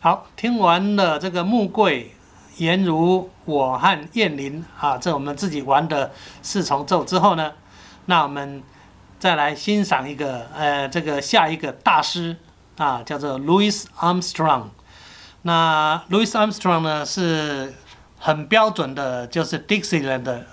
好，听完了这个木柜、颜如、我和燕林啊，这我们自己玩的四重奏之后呢，那我们再来欣赏一个呃，这个下一个大师啊，叫做 Louis Armstrong。那 Louis Armstrong 呢是很标准的，就是 Dixieland 的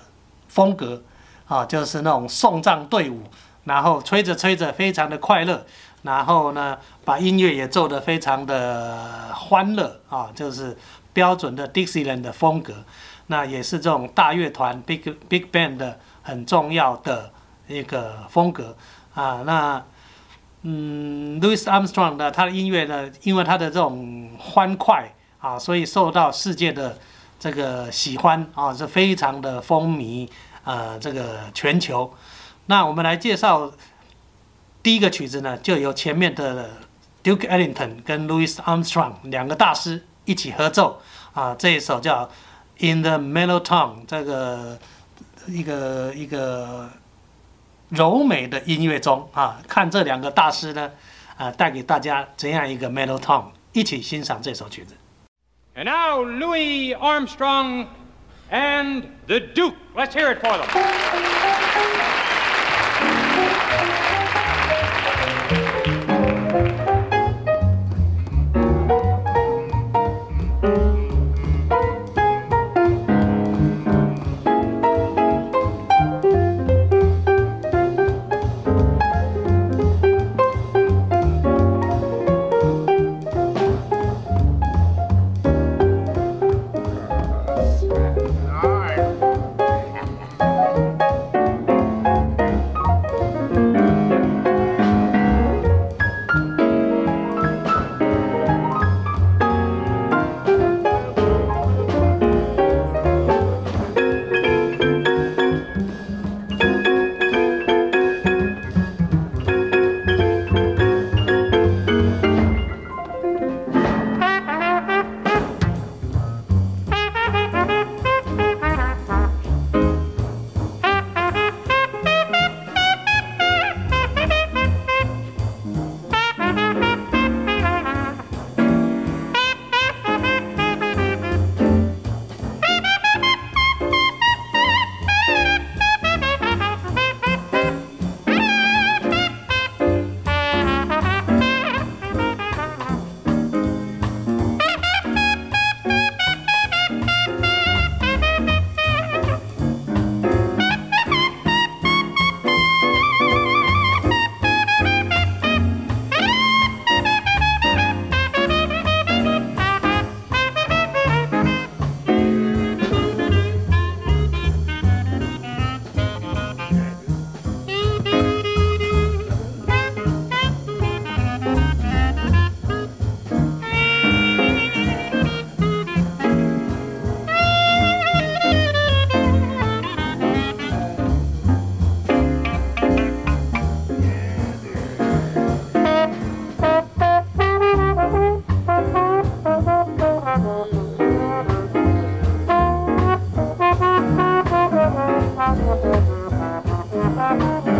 风格啊，就是那种送葬队伍，然后吹着吹着非常的快乐。然后呢，把音乐也奏得非常的欢乐啊，就是标准的 Dixieland 的风格。那也是这种大乐团 Big Big Band 的很重要的一个风格啊。那嗯，Louis Armstrong 的他的音乐呢，因为他的这种欢快啊，所以受到世界的这个喜欢啊，是非常的风靡呃这个全球。那我们来介绍。第一个曲子呢，就由前面的 Duke Ellington 跟 Louis Armstrong 两个大师一起合奏啊，这一首叫 In the Mellow Tone，这个一个一个柔美的音乐中啊，看这两个大师呢啊，带给大家怎样一个 Mellow Tone，一起欣赏这首曲子。And now Louis Armstrong and the Duke. Let's hear it for them. Thank you.